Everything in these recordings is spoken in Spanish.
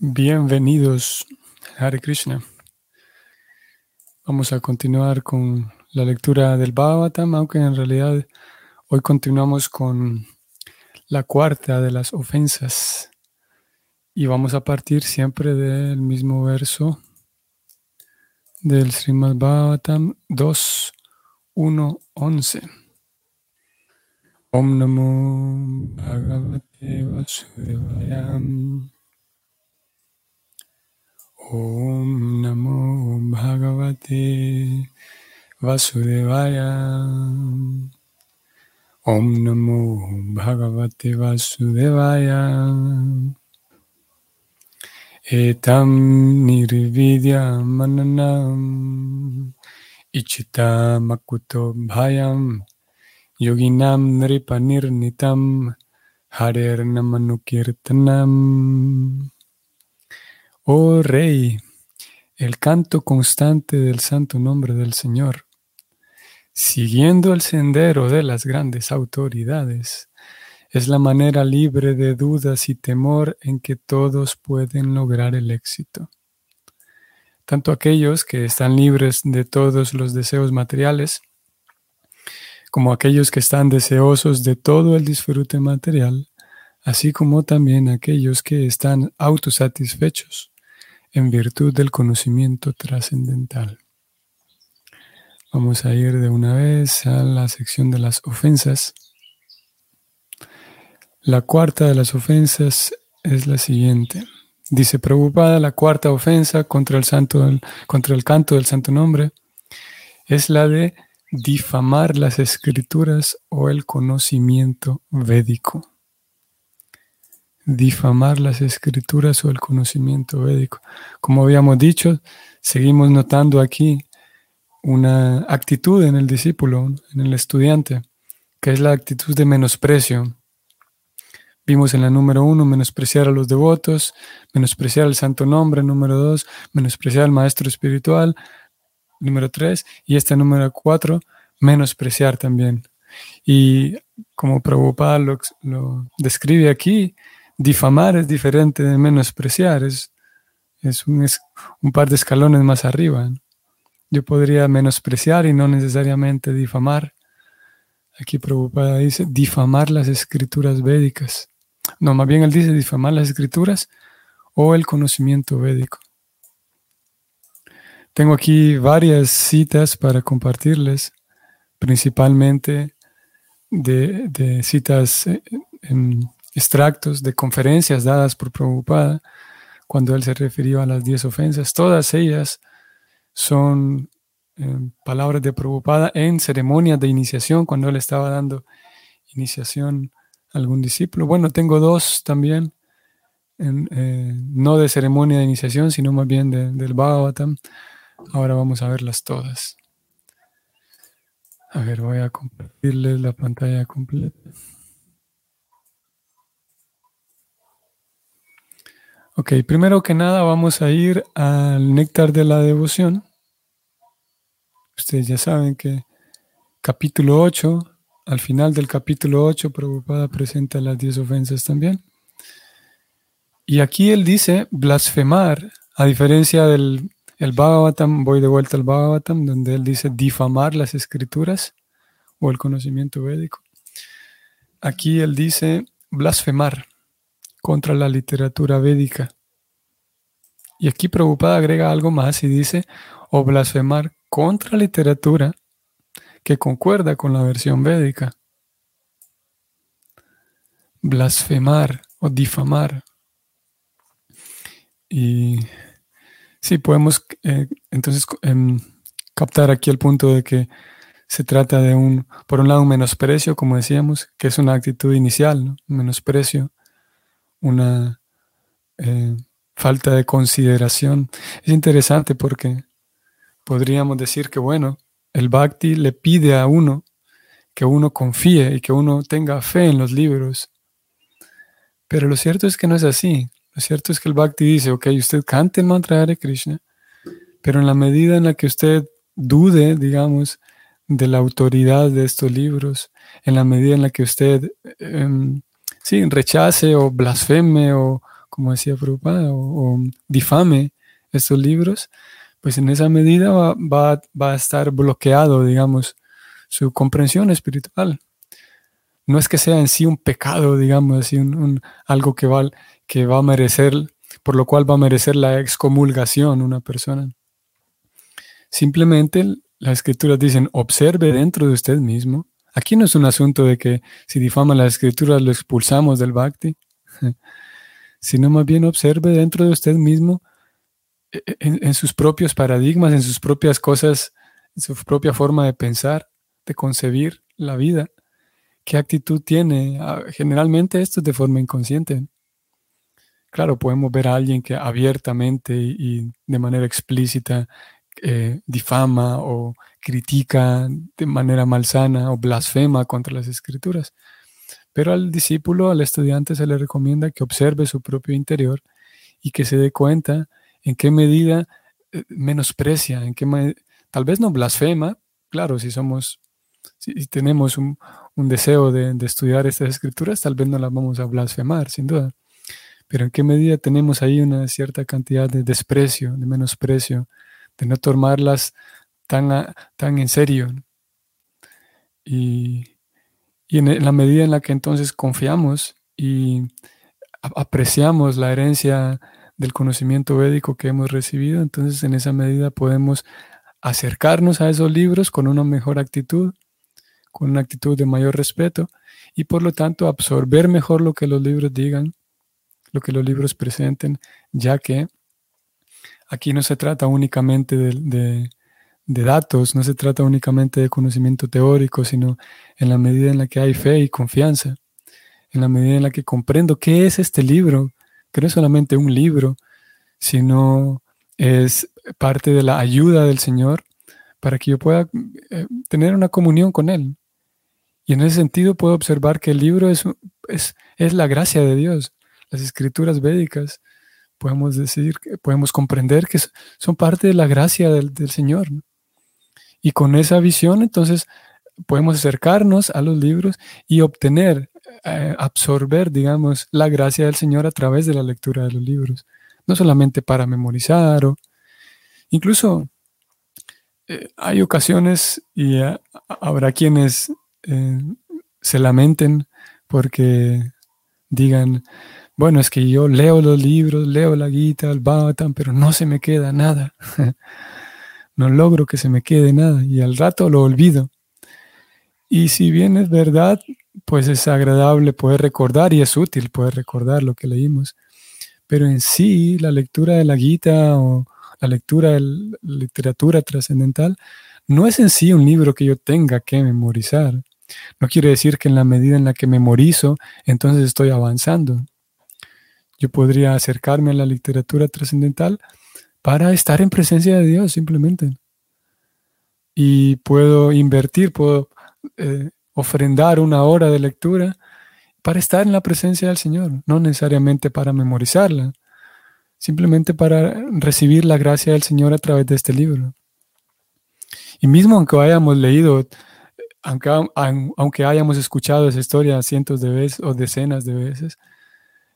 Bienvenidos, Hare Krishna. Vamos a continuar con la lectura del Bhagavatam, aunque en realidad hoy continuamos con la cuarta de las ofensas y vamos a partir siempre del mismo verso del Srimad Bhagavatam 2, 1, 11. Om Namo Bhagavate Vasudevaya. Om Namo Bhagavate Vasudevaya. Om Namo Bhagavate Vasudevaya. Etam nirvidya mananam ichita makuto bhayam yoginam nripanirnitam harer namanukirtanam. Oh Rey, el canto constante del santo nombre del Señor, siguiendo el sendero de las grandes autoridades, es la manera libre de dudas y temor en que todos pueden lograr el éxito. Tanto aquellos que están libres de todos los deseos materiales, como aquellos que están deseosos de todo el disfrute material, así como también aquellos que están autosatisfechos en virtud del conocimiento trascendental. Vamos a ir de una vez a la sección de las ofensas. La cuarta de las ofensas es la siguiente. Dice preocupada la cuarta ofensa contra el canto del santo nombre es la de difamar las escrituras o el conocimiento védico difamar las escrituras o el conocimiento védico. Como habíamos dicho, seguimos notando aquí una actitud en el discípulo, en el estudiante, que es la actitud de menosprecio. Vimos en la número uno, menospreciar a los devotos, menospreciar el santo nombre, número dos, menospreciar al maestro espiritual, número tres, y este número cuatro, menospreciar también. Y como Prabhupada lo, lo describe aquí, difamar es diferente de menospreciar, es, es, un, un par de escalones más arriba. Yo podría menospreciar y no necesariamente difamar. Aquí Prabhupada dice difamar las escrituras védicas. No, más bien él dice difamar las escrituras o el conocimiento védico. Tengo aquí varias citas para compartirles, principalmente de, de citas eh, en, extractos de conferencias dadas por Prabhupada cuando él se refirió a las diez ofensas. Todas ellas son eh, palabras de Prabhupada en ceremonias de iniciación, cuando él estaba dando iniciación a algún discípulo. Bueno, tengo dos también, eh, no de ceremonia de iniciación, sino más bien del Bhagavatam. Ahora vamos a verlas todas. A ver, voy a compartirles la pantalla completa. Ok, primero que nada vamos a ir al néctar de la devoción. Ustedes ya saben que capítulo 8, al final del capítulo 8, Prabhupada presenta las 10 ofensas también. Y aquí él dice blasfemar, a diferencia del el Bhagavatam, voy de vuelta al Bhagavatam, donde él dice difamar las escrituras o el conocimiento védico. Aquí él dice blasfemar contra la literatura védica. Y aquí Prabhupada agrega algo más y dice, o blasfemar contra literatura que concuerda con la versión védica. Blasfemar o difamar. Y sí, podemos eh, entonces em, captar aquí el punto de que se trata de un, por un lado, un menosprecio, como decíamos, que es una actitud inicial, un menosprecio una eh, falta de consideración. Es interesante porque podríamos decir que, bueno, el bhakti le pide a uno que uno confíe y que uno tenga fe en los libros. Pero lo cierto es que no es así. Lo cierto es que el bhakti dice, ok, usted cante el mantra de Krishna, pero en la medida en la que usted dude, digamos, de la autoridad de estos libros, en la medida en la que usted em, sí, rechace o blasfeme o como decía Prabhupada, o, difame estos libros, pues en esa medida va, va, a estar bloqueado, digamos, su comprensión espiritual. No es que sea en sí un pecado, digamos, así un, algo que va, que va a merecer, por lo cual va a merecer la excomulgación una persona. Simplemente las escrituras dicen, observe dentro de usted mismo. Aquí no es un asunto de que si difama las escrituras lo expulsamos del bhakti, sino más bien observe dentro de usted mismo e, e, en, sus propios paradigmas, en sus propias cosas, en su propia forma de pensar, de concebir la vida. ¿Qué actitud tiene? Ah, generalmente esto es de forma inconsciente. Claro, podemos ver a alguien que abiertamente y de manera explícita eh, difama o critica de manera malsana o blasfema contra las escrituras. Pero al discípulo, al estudiante, se le recomienda que observe su propio interior y que se dé cuenta en qué medida eh, menosprecia, en qué tal vez no blasfema, claro, si somos, si tenemos un, deseo de, de, estudiar estas escrituras, tal vez no las vamos a blasfemar, sin duda. Pero en qué medida tenemos ahí una cierta cantidad de desprecio, de menosprecio, de no tomarlas tan, tan en serio. Y, en la medida en la que entonces confiamos y apreciamos la herencia del conocimiento védico que hemos recibido, entonces en esa medida podemos acercarnos a esos libros con una mejor actitud, con una actitud de mayor respeto y por lo tanto absorber mejor lo que los libros digan, lo que los libros presenten, ya que aquí no se trata únicamente de, datos, no se trata únicamente de conocimiento teórico, sino en la medida en la que hay fe y confianza, en la medida en la que comprendo qué es este libro, que no es solamente un libro, sino es parte de la ayuda del Señor para que yo pueda eh, tener una comunión con Él. Y en ese sentido puedo observar que el libro es, es, es la gracia de Dios. Las escrituras védicas podemos decir, podemos comprender que son parte de la gracia del, Señor. Y con esa visión, entonces, podemos acercarnos a los libros y obtener, eh, absorber, digamos, la gracia del Señor a través de la lectura de los libros. No solamente para memorizar o incluso eh, hay ocasiones y eh, habrá quienes se lamenten porque digan, bueno, es que yo leo los libros, leo la Gita, el Bhagavatam, pero no se me queda nada. no logro que se me quede nada y al rato lo olvido. Y si bien es verdad, pues es agradable poder recordar y es útil poder recordar lo que leímos. Pero en sí, la lectura de la Gita o la lectura de literatura trascendental no es en sí un libro que yo tenga que memorizar. No quiere decir que en la medida en la que memorizo, entonces estoy avanzando. Yo podría acercarme a la literatura trascendental para estar en presencia de Dios simplemente. Y puedo invertir, puedo eh, ofrendar una hora de lectura para estar en la presencia del Señor, no necesariamente para memorizarla, simplemente para recibir la gracia del Señor a través de este libro. Y mismo aunque hayamos leído, aunque, aunque hayamos escuchado esa historia cientos de veces o decenas de veces,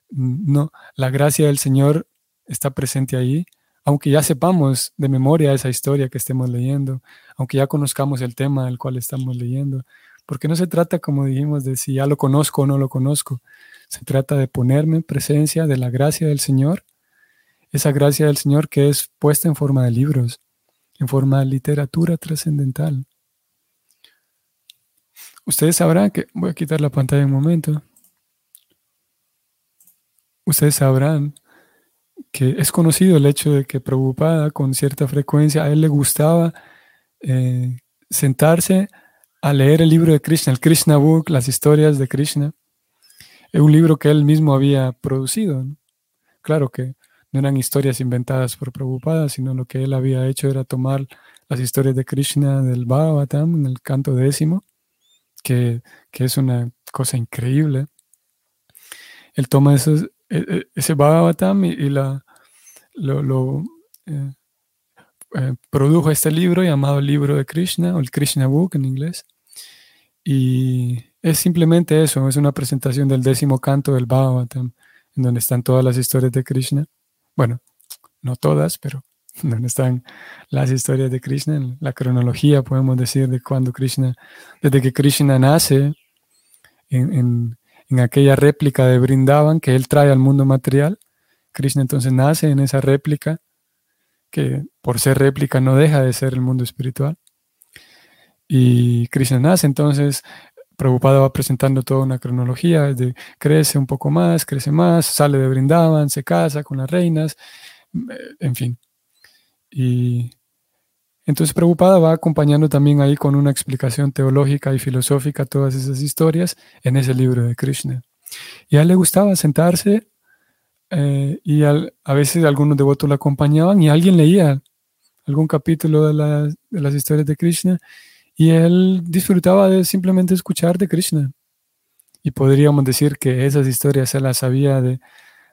no, la gracia del Señor está presente ahí, aunque ya sepamos de memoria esa historia que estemos leyendo, aunque ya conozcamos el tema del cual estamos leyendo, porque no se trata, como dijimos, de si ya lo conozco o no lo conozco, se trata de ponerme en presencia de la gracia del Señor, esa gracia del Señor que es puesta en forma de libros, en forma de literatura trascendental. Ustedes sabrán que, voy a quitar la pantalla un momento ustedes sabrán que es conocido el hecho de que Prabhupada con cierta frecuencia a él le gustaba eh, sentarse a leer el libro de Krishna, el Krishna Book, las historias de Krishna. Es un libro que él mismo había producido. Claro que no eran historias inventadas por Prabhupada, sino lo que él había hecho era tomar las historias de Krishna del Bhagavatam, en el canto décimo, que, que es una cosa increíble. Él toma esos, e, e, ese Bhagavatam y, la, lo, eh, eh, produjo este libro llamado libro de Krishna o el Krishna Book en inglés. Y es simplemente eso, es una presentación del décimo canto del Bhagavatam. en donde están todas las historias de Krishna. Bueno, no todas, pero donde están las historias de Krishna, la cronología, podemos decir, de cuando Krishna, desde que Krishna nace en, en aquella réplica de Brindavan que él trae al mundo material. Krishna entonces nace en esa réplica, que por ser réplica no deja de ser el mundo espiritual. Y Krishna nace, entonces Prabhupada va presentando toda una cronología, de crece un poco más, crece más, sale de Brindavan, se casa con las reinas, eh, en fin. Y entonces Prabhupada va acompañando también ahí con una explicación teológica y filosófica todas esas historias en ese libro de Krishna. Y a él le gustaba sentarse eh, y a veces algunos devotos lo acompañaban y alguien leía algún capítulo de, de las historias de Krishna y él disfrutaba de simplemente escuchar de Krishna. Y podríamos decir que esas historias se las sabía de,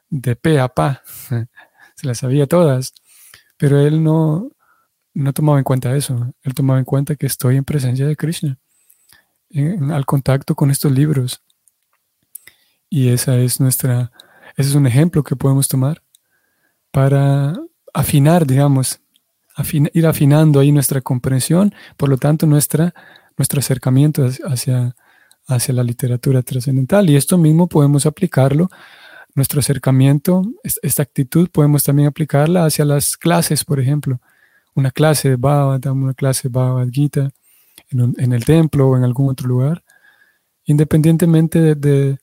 de pe a pa, se las sabía todas, pero él no, no tomaba en cuenta eso. Él tomaba en cuenta que estoy en presencia de Krishna, al contacto con estos libros. Y esa es nuestra, ese es un ejemplo que podemos tomar para afinar, digamos, ir afinando ahí nuestra comprensión, por lo tanto nuestra, nuestro acercamiento hacia, hacia la literatura trascendental. Y esto mismo podemos aplicarlo, nuestro acercamiento, esta actitud podemos también aplicarla hacia las clases, por ejemplo una clase de Bhagavatam, una clase de Bhagavad Gita en, el templo o en algún otro lugar, independientemente de,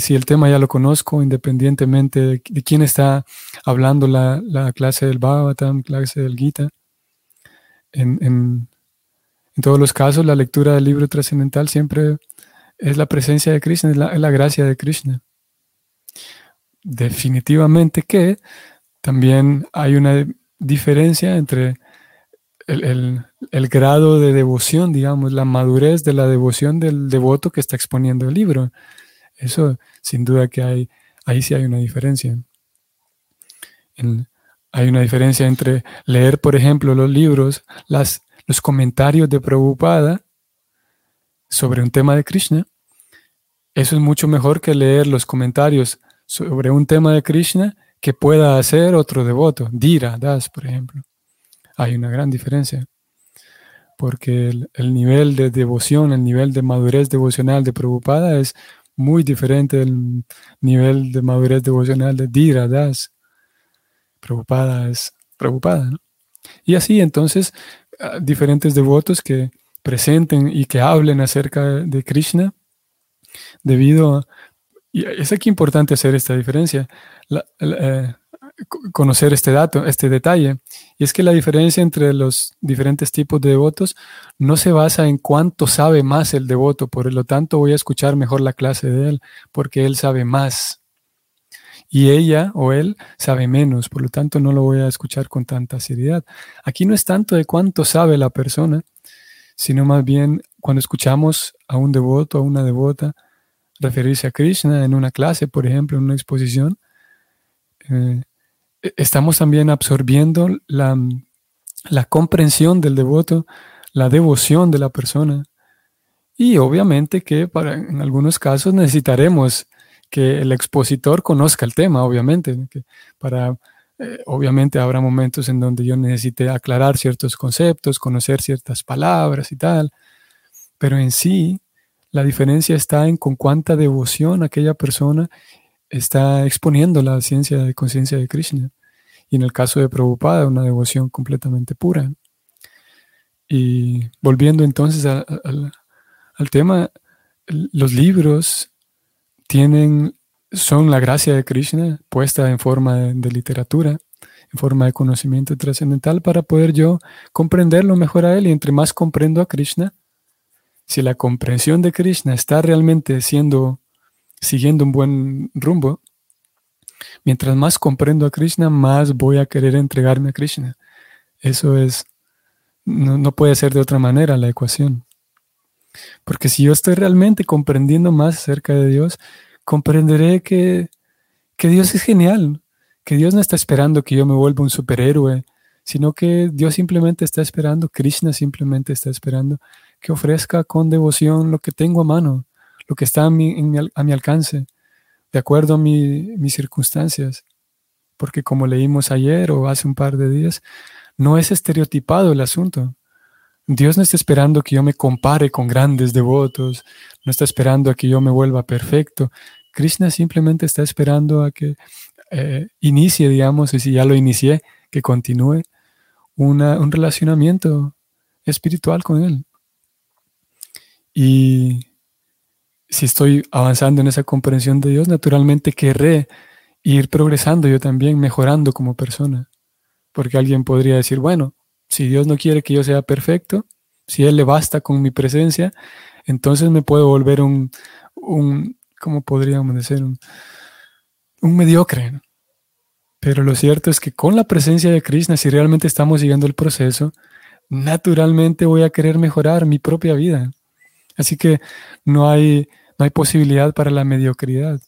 si el tema ya lo conozco, independientemente de, quién está hablando la, clase del Bhagavatam, clase del Gita. En, en, todos los casos, la lectura del libro trascendental siempre es la presencia de Krishna, la, es la gracia de Krishna. Definitivamente que también hay una diferencia entre el, grado de devoción, digamos, la madurez de la devoción del devoto que está exponiendo el libro. Eso, sin duda que hay, ahí sí hay una diferencia. hay una diferencia entre leer, por ejemplo, los libros, las, los comentarios de Prabhupada sobre un tema de Krishna. Eso es mucho mejor que leer los comentarios sobre un tema de Krishna que pueda hacer otro devoto. Dira, Das, por ejemplo. Hay una gran diferencia. Porque el, nivel de devoción, el nivel de madurez devocional de Prabhupada es muy diferente del nivel de madurez devocional de Dira, Das. Prabhupada es Prabhupada. Y así entonces, ah, diferentes devotos que presenten y que hablen acerca de Krishna, debido y es aquí importante hacer esta diferencia, eh, conocer este dato, este detalle. Y es que la diferencia entre los diferentes tipos de devotos no se basa en cuánto sabe más el devoto, por lo tanto voy a escuchar mejor la clase de él, porque él sabe más. Y ella o él sabe menos, por lo tanto no lo voy a escuchar con tanta seriedad. Aquí no es tanto de cuánto sabe la persona, sino más bien cuando escuchamos a un devoto, a una devota, referirse a Krishna en una clase, por ejemplo, en una exposición, eh, estamos también absorbiendo la, comprensión del devoto, la devoción de la persona. Y obviamente que para, en algunos casos necesitaremos que el expositor conozca el tema, obviamente, para, eh, obviamente habrá momentos en donde yo necesite aclarar ciertos conceptos, conocer ciertas palabras y tal, pero en sí la diferencia está en con cuánta devoción aquella persona está exponiendo la ciencia de conciencia de Krishna. Y en el caso de Prabhupada, una devoción completamente pura. Y volviendo entonces al tema, los libros tienen, son la gracia de Krishna puesta en forma de, literatura, en forma de conocimiento trascendental para poder yo comprenderlo mejor a él. Y entre más comprendo a Krishna, si la comprensión de Krishna está realmente siendo, siguiendo un buen rumbo, mientras más comprendo a Krishna, más voy a querer entregarme a Krishna. Eso es, no, puede ser de otra manera la ecuación. Porque si yo estoy realmente comprendiendo más acerca de Dios, comprenderé que, que Dios es genial, que Dios no está esperando que yo me vuelva un superhéroe, sino que Dios simplemente está esperando, Krishna simplemente está esperando que ofrezca con devoción lo que tengo a mano, lo que está a mi, a mi alcance, de acuerdo a mis circunstancias. Porque como leímos ayer o hace un par de días, no es estereotipado el asunto. Dios no está esperando que yo me compare con grandes devotos, no está esperando a que yo me vuelva perfecto. Krishna simplemente está esperando a que eh, inicie, digamos, y si ya lo inicié, que continúe un relacionamiento espiritual con Él. Y si estoy avanzando en esa comprensión de Dios, naturalmente querré ir progresando yo también, mejorando como persona. Porque alguien podría decir, bueno, si Dios no quiere que yo sea perfecto, si Él le basta con mi presencia, entonces me puedo volver un, un ¿cómo podríamos decir? Un, un mediocre. Pero lo cierto es que con la presencia de Krishna, si realmente estamos siguiendo el proceso, naturalmente voy a querer mejorar mi propia vida. Así que no hay, no hay posibilidad para la mediocridad.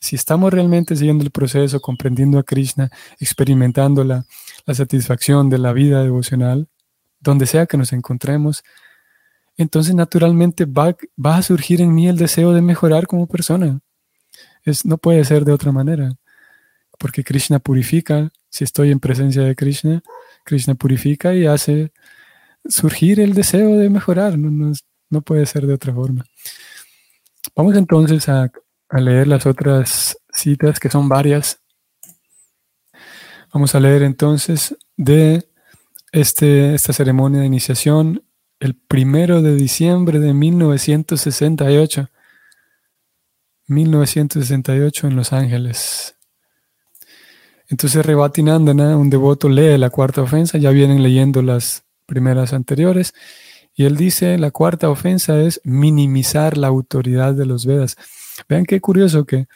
Si estamos realmente siguiendo el proceso, comprendiendo a Krishna, experimentando la, la satisfacción de la vida devocional, donde sea que nos encontremos, entonces naturalmente va, va, a surgir en mí el deseo de mejorar como persona. Es, no puede ser de otra manera, porque Krishna purifica, si estoy en presencia de Krishna, Krishna purifica y hace surgir el deseo de mejorar, no, no, puede ser de otra forma. Vamos entonces a, leer las otras citas, que son varias. Vamos a leer entonces de este, esta ceremonia de iniciación el primero de diciembre de 1968. 1968 en Los Ángeles. Entonces, rebatinando, un devoto lee la cuarta ofensa, ya vienen leyendo las primeras anteriores, y él dice, la cuarta ofensa es minimizar la autoridad de los Vedas. Vean qué curioso que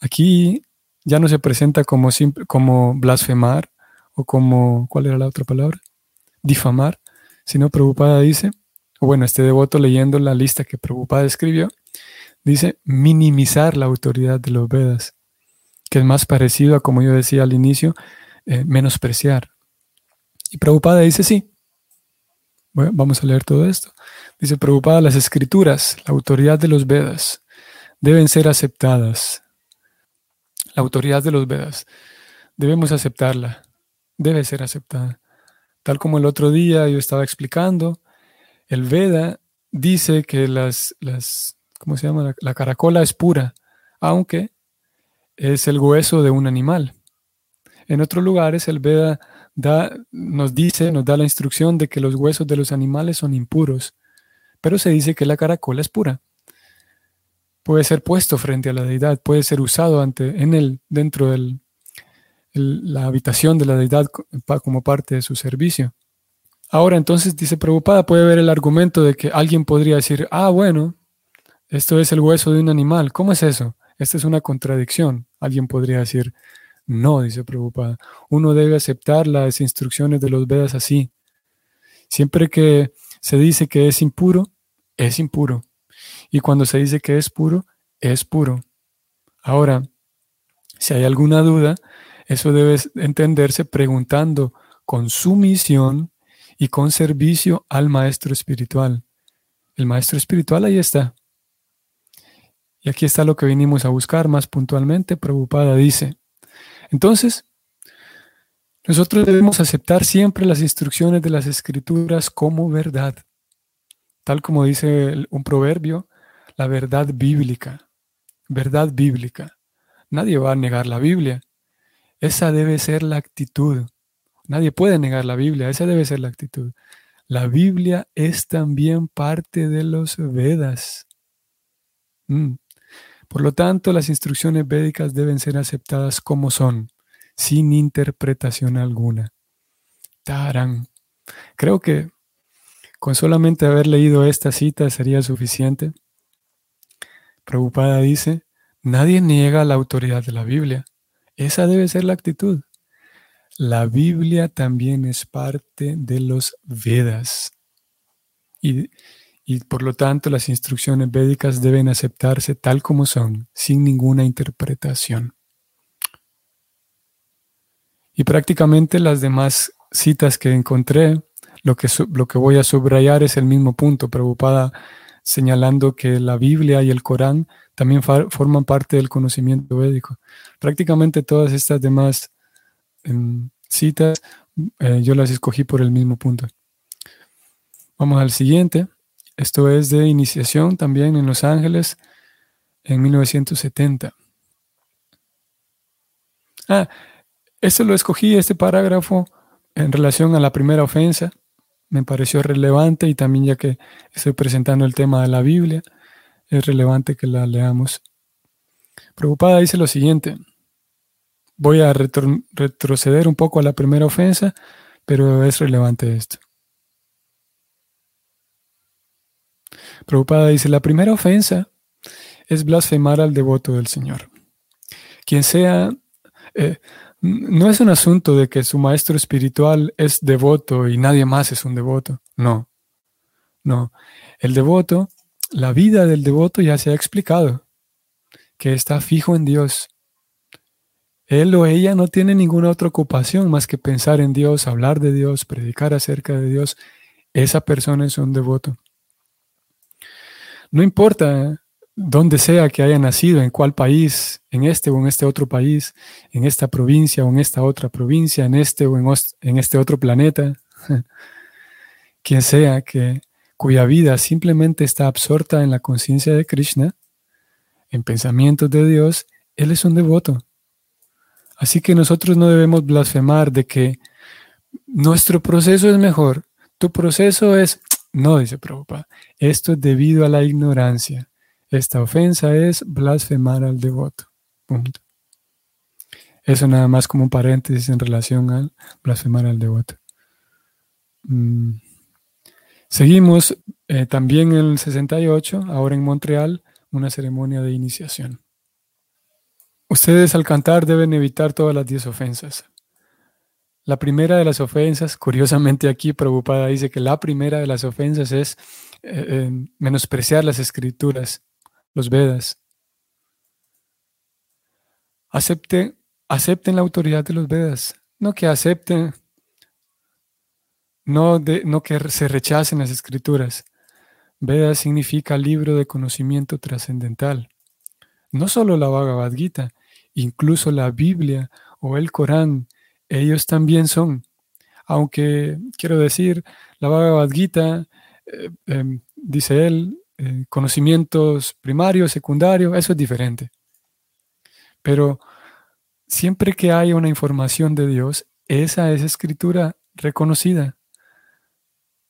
aquí ya no se presenta como, como blasfemar o como, ¿cuál era la otra palabra? Difamar, sino Prabhupada dice, o bueno, este devoto leyendo la lista que Prabhupada escribió, dice minimizar la autoridad de los Vedas, que es más parecido a, como yo decía al inicio, eh, menospreciar. Y Prabhupada dice sí. Vamos a leer todo esto. Dice Prabhupada, las escrituras, la autoridad de los Vedas, deben ser aceptadas. La autoridad de los Vedas, debemos aceptarla, debe ser aceptada. Tal como el otro día yo estaba explicando, el Veda dice que las, las ¿cómo se llama? La, caracola es pura, aunque es el hueso de un animal. En otros lugares el Veda nos dice, nos da la instrucción de que los huesos de los animales son impuros, pero se dice que la caracola es pura. Puede ser puesto frente a la deidad, puede ser usado ante, en el, dentro del, la habitación de la deidad como parte de su servicio. Ahora entonces, dice Prabhupada, puede ver el argumento de que alguien podría decir, ah, bueno, esto es el hueso de un animal. ¿Cómo es eso? Esta es una contradicción. Alguien podría decir, no, dice Prabhupada, uno debe aceptar las instrucciones de los Vedas así. Siempre que se dice que es impuro, es impuro. Y cuando se dice que es puro, es puro. Ahora, si hay alguna duda, eso debe entenderse preguntando con sumisión y con servicio al maestro espiritual. El maestro espiritual ahí está. Y aquí está lo que vinimos a buscar más puntualmente. Prabhupada dice, entonces, nosotros debemos aceptar siempre las instrucciones de las escrituras como verdad, tal como dice un proverbio, la verdad bíblica, verdad bíblica. Nadie va a negar la Biblia. Esa debe ser la actitud. Nadie puede negar la Biblia, esa debe ser la actitud. La Biblia es también parte de los Vedas. Mm. Por lo tanto, las instrucciones védicas deben ser aceptadas como son, sin interpretación alguna. Tarán. Creo que con solamente haber leído esta cita sería suficiente. Preocupada dice, nadie niega la autoridad de la Biblia. Esa debe ser la actitud. La Biblia también es parte de los Vedas. Y, por lo tanto las instrucciones védicas deben aceptarse tal como son, sin ninguna interpretación. Y prácticamente las demás citas que encontré, lo que, lo que voy a subrayar es el mismo punto. Preocupada señalando que la Biblia y el Corán también forman parte del conocimiento védico. Prácticamente todas estas demás em, citas eh, yo las escogí por el mismo punto. Vamos al siguiente. Esto es de iniciación también en Los Ángeles en 1970. Ah, esto lo escogí, este parágrafo, en relación a la primera ofensa. Me pareció relevante y también ya que estoy presentando el tema de la Biblia, es relevante que la leamos. Preocupada dice lo siguiente. Voy a retroceder un poco a la primera ofensa, pero es relevante esto. Preocupada dice, la primera ofensa es blasfemar al devoto del Señor. Quien sea, eh, no es un asunto de que su maestro espiritual es devoto y nadie más es un devoto. No, no. El devoto, la vida del devoto ya se ha explicado, que está fijo en Dios, él o ella no tiene ninguna otra ocupación más que pensar en Dios, hablar de Dios, predicar acerca de Dios. Esa persona es un devoto. No importa dónde sea que haya nacido, en cuál país, en este o en este otro país, en esta provincia o en esta otra provincia, en este o en, este otro planeta, quien sea que cuya vida simplemente está absorta en la conciencia de Krishna, en pensamientos de Dios, él es un devoto. Así que nosotros no debemos blasfemar de que nuestro proceso es mejor. Tu proceso es, no, dice Prabhupada, esto es debido a la ignorancia. Esta ofensa es blasfemar al devoto. Eso nada más como un paréntesis en relación al blasfemar al devoto. Mm. Seguimos eh, también en el 68, ahora en Montreal, una ceremonia de iniciación. Ustedes al cantar deben evitar todas las diez ofensas. La primera de las ofensas, curiosamente aquí preocupada dice que la primera de las ofensas es eh, eh, menospreciar las escrituras, los Vedas. Acepten, acepten la autoridad de los Vedas, no que acepten, no, no que se rechacen las escrituras. Vedas significa libro de conocimiento trascendental. No solo la Bhagavad Gita, incluso la Biblia o el Corán, ellos también son. Aunque quiero decir, la Bhagavad Gita, eh, em, dice él, eh, conocimientos primarios, secundarios, eso es diferente. Pero siempre que hay una información de Dios, esa es escritura reconocida.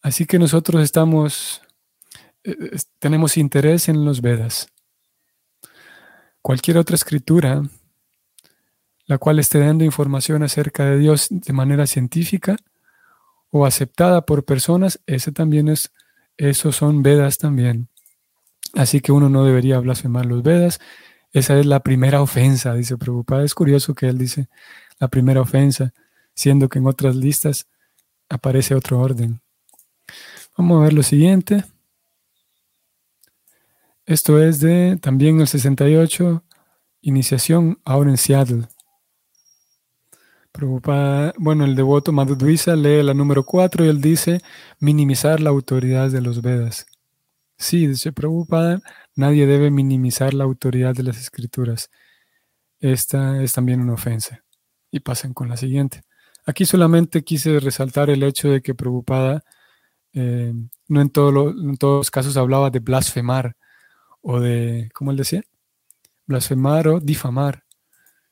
Así que nosotros estamos, eh, tenemos interés en los Vedas. Cualquier otra escritura la cual esté dando información acerca de Dios de manera científica o aceptada por personas, ese también es, esos son Vedas también. Así que uno no debería blasfemar los Vedas. Esa es la primera ofensa, dice Prabhupada. Es curioso que él dice la primera ofensa, siendo que en otras listas aparece otro orden. Vamos a ver lo siguiente. Esto es de también el 68, iniciación ahora en Seattle bueno, el devoto Madhudvisa lee la número 4 y él dice minimizar la autoridad de los Vedas. Sí, dice Prabhupada, nadie debe minimizar la autoridad de las escrituras. Esta es también una ofensa. Y pasen con la siguiente. Aquí solamente quise resaltar el hecho de que Prabhupada eh, no en, en todos los casos hablaba de blasfemar o de, ¿cómo él decía? Blasfemar o difamar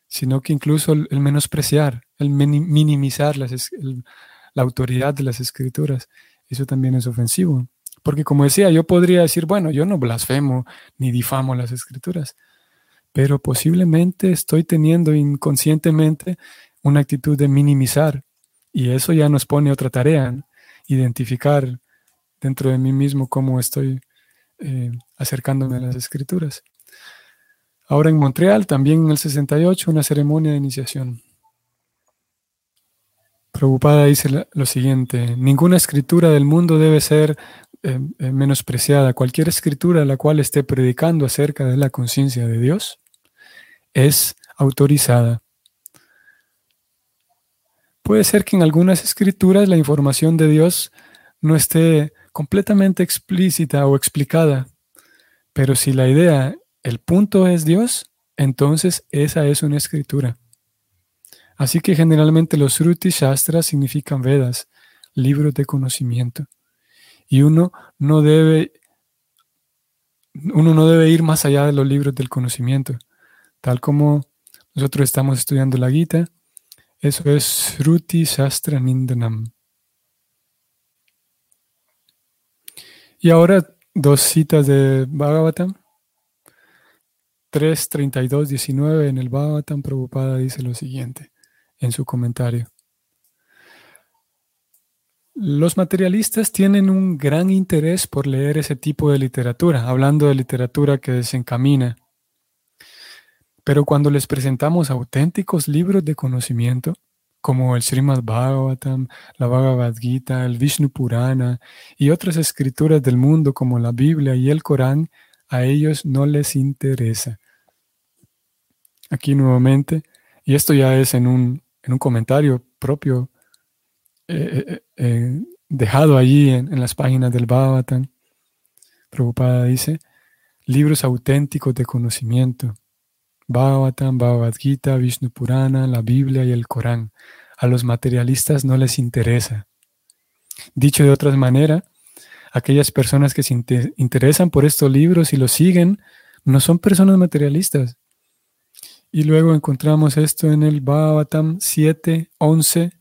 sino que incluso el, menospreciar, el minimizar la autoridad de las escrituras, eso también es ofensivo. Porque como decía, yo podría decir, bueno, yo no blasfemo ni difamo las escrituras, pero posiblemente estoy teniendo inconscientemente una actitud de minimizar y eso ya nos pone otra tarea, identificar dentro de mí mismo cómo estoy eh, acercándome a las escrituras. Ahora en Montreal, también en el 68, una ceremonia de iniciación. Preocupada dice lo siguiente, ninguna escritura del mundo debe ser eh, eh, menospreciada. Cualquier escritura la cual esté predicando acerca de la conciencia de Dios es autorizada. Puede ser que en algunas escrituras la información de Dios no esté completamente explícita o explicada, Pero si la idea, el punto es Dios, entonces esa es una escritura. Así que generalmente los Sruti Shastras significan Vedas, libros de conocimiento. Y uno no debe uno no debe ir más allá de los libros del conocimiento. Tal como nosotros estamos estudiando la Gita, eso es Sruti Shastra Nindanam. Y ahora dos citas de Bhagavatam. 3.32.19 en el Bhagavatam Prabhupada dice lo siguiente en su comentario. Los materialistas tienen un gran interés por leer ese tipo de literatura, hablando de literatura que desencamina. Pero cuando les presentamos auténticos libros de conocimiento, como el Srimad Bhagavatam, la Bhagavad Gita, el Vishnu Purana y otras escrituras del mundo como la Biblia y el Corán, a ellos no les interesa. Aquí nuevamente, y esto ya es en un en un comentario propio eh, eh, eh, dejado allí en, las páginas del Bhagavatam, Prabhupada dice, libros auténticos de conocimiento, Bhagavatam, Bhagavad Gita, Vishnu Purana, la Biblia y el Corán. A los materialistas no les interesa. Dicho de otra manera, aquellas personas que se interesan por estos libros y los siguen, no son personas materialistas, y luego encontramos esto en el Bhavatam 7, 11,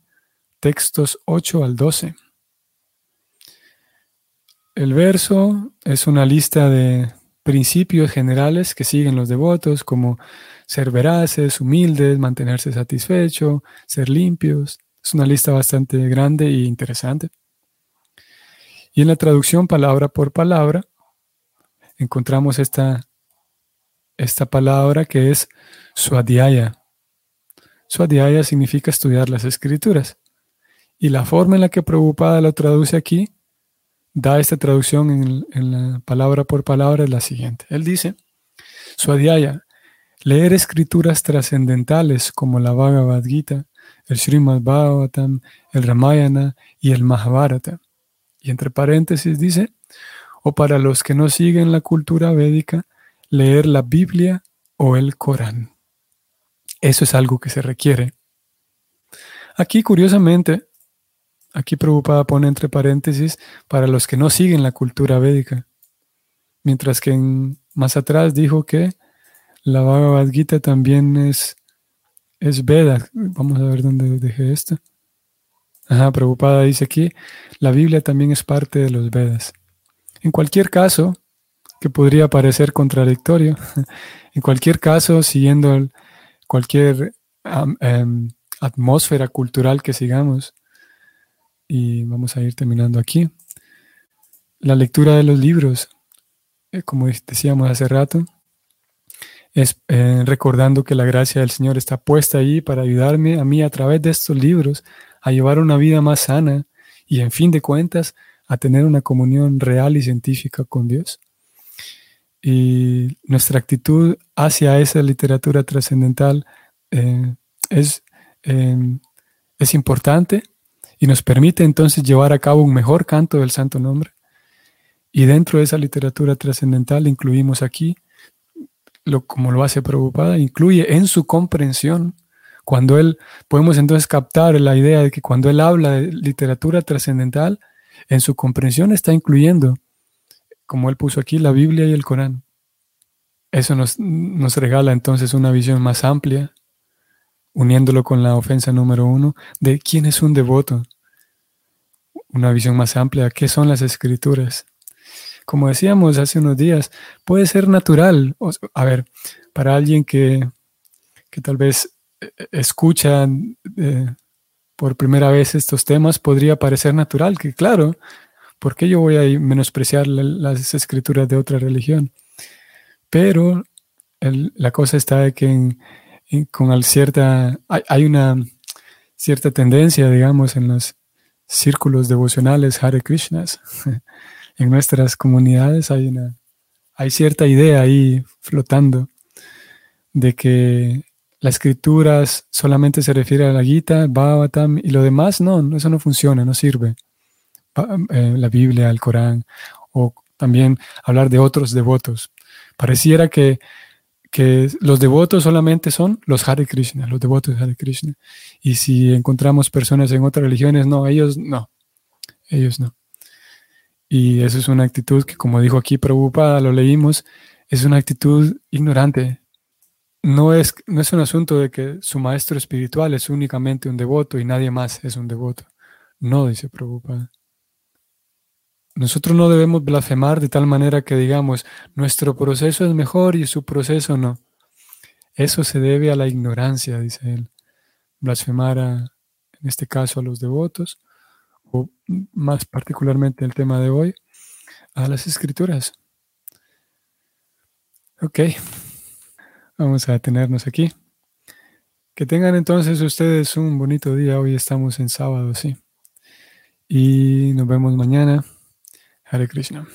textos 8 al 12. El verso es una lista de principios generales que siguen los devotos, como ser veraces, humildes, mantenerse satisfecho, ser limpios. Es una lista bastante grande e interesante. Y en la traducción palabra por palabra encontramos esta, esta palabra que es Swadhyaya. Swadhyaya significa estudiar las escrituras. Y la forma en la que Prabhupada lo traduce aquí, da esta traducción en, la palabra por palabra, es la siguiente. Él dice, Swadhyaya, leer escrituras trascendentales como la Bhagavad Gita, el Srimad Bhagavatam, el Ramayana y el Mahabharata. Y entre paréntesis dice, o para los que no siguen la cultura védica, leer la Biblia o el Corán. Eso es algo que se requiere. Aquí, curiosamente, aquí Prabhupada pone entre paréntesis para los que no siguen la cultura védica, mientras que más atrás dijo que la Bhagavad Gita también es, es Veda. Vamos a ver dónde dejé esto. Ajá, Prabhupada dice aquí, la Biblia también es parte de los Vedas. En cualquier caso, que podría parecer contradictorio, en cualquier caso, siguiendo el, cualquier em, atmósfera cultural que sigamos. Y vamos a ir terminando aquí. La lectura de los libros, eh, como decíamos hace rato, es eh, recordando que la gracia del Señor está puesta ahí para ayudarme a mí a través de estos libros a llevar una vida más sana y en fin de cuentas a tener una comunión real y científica con Dios y nuestra actitud hacia esa literatura trascendental eh, es, em, es importante y nos permite entonces llevar a cabo un mejor canto del santo nombre. Y dentro de esa literatura trascendental incluimos aquí, lo, como lo hace Prabhupada, incluye en su comprensión, cuando él, podemos entonces captar la idea de que cuando él habla de literatura trascendental, en su comprensión está incluyendo como él puso aquí, la Biblia y el Corán. Eso nos, nos regala entonces una visión más amplia, uniéndolo con la ofensa número uno, de quién es un devoto. Una visión más amplia, qué son las escrituras. Como decíamos hace unos días, puede ser natural. A ver, para alguien que, que tal vez eh, escucha eh, por primera vez estos temas, podría parecer natural, que claro, ¿Por qué yo voy a menospreciar las escrituras de otra religión? Pero la cosa está de que con cierta, hay, una cierta tendencia, digamos, en los círculos devocionales Hare Krishnas. en nuestras comunidades hay, una, hay cierta idea ahí flotando de que las escrituras solamente se refiere a la Gita, Bhavatam y lo demás no, eso no funciona, no sirve. Eh, la Biblia, el Corán, o también hablar de otros devotos. Pareciera que, que los devotos solamente son los Hare Krishna, los devotos de Hare Krishna. Y si encontramos personas en otras religiones, no, ellos no, ellos no. Y eso es una actitud que, como dijo aquí Prabhupada, lo leímos, es una actitud ignorante. No es, no es un asunto de que su maestro espiritual es únicamente un devoto y nadie más es un devoto. No, dice Prabhupada. Nosotros no debemos blasfemar de tal manera que digamos, nuestro proceso es mejor y su proceso no. Eso se debe a la ignorancia, dice él. Blasfemar, a, en este caso, a los devotos, o más particularmente el tema de hoy, a las escrituras. Ok, vamos a detenernos aquí. Que tengan entonces ustedes un bonito día. Hoy estamos en sábado, sí. Y nos vemos mañana. Hare Krishna.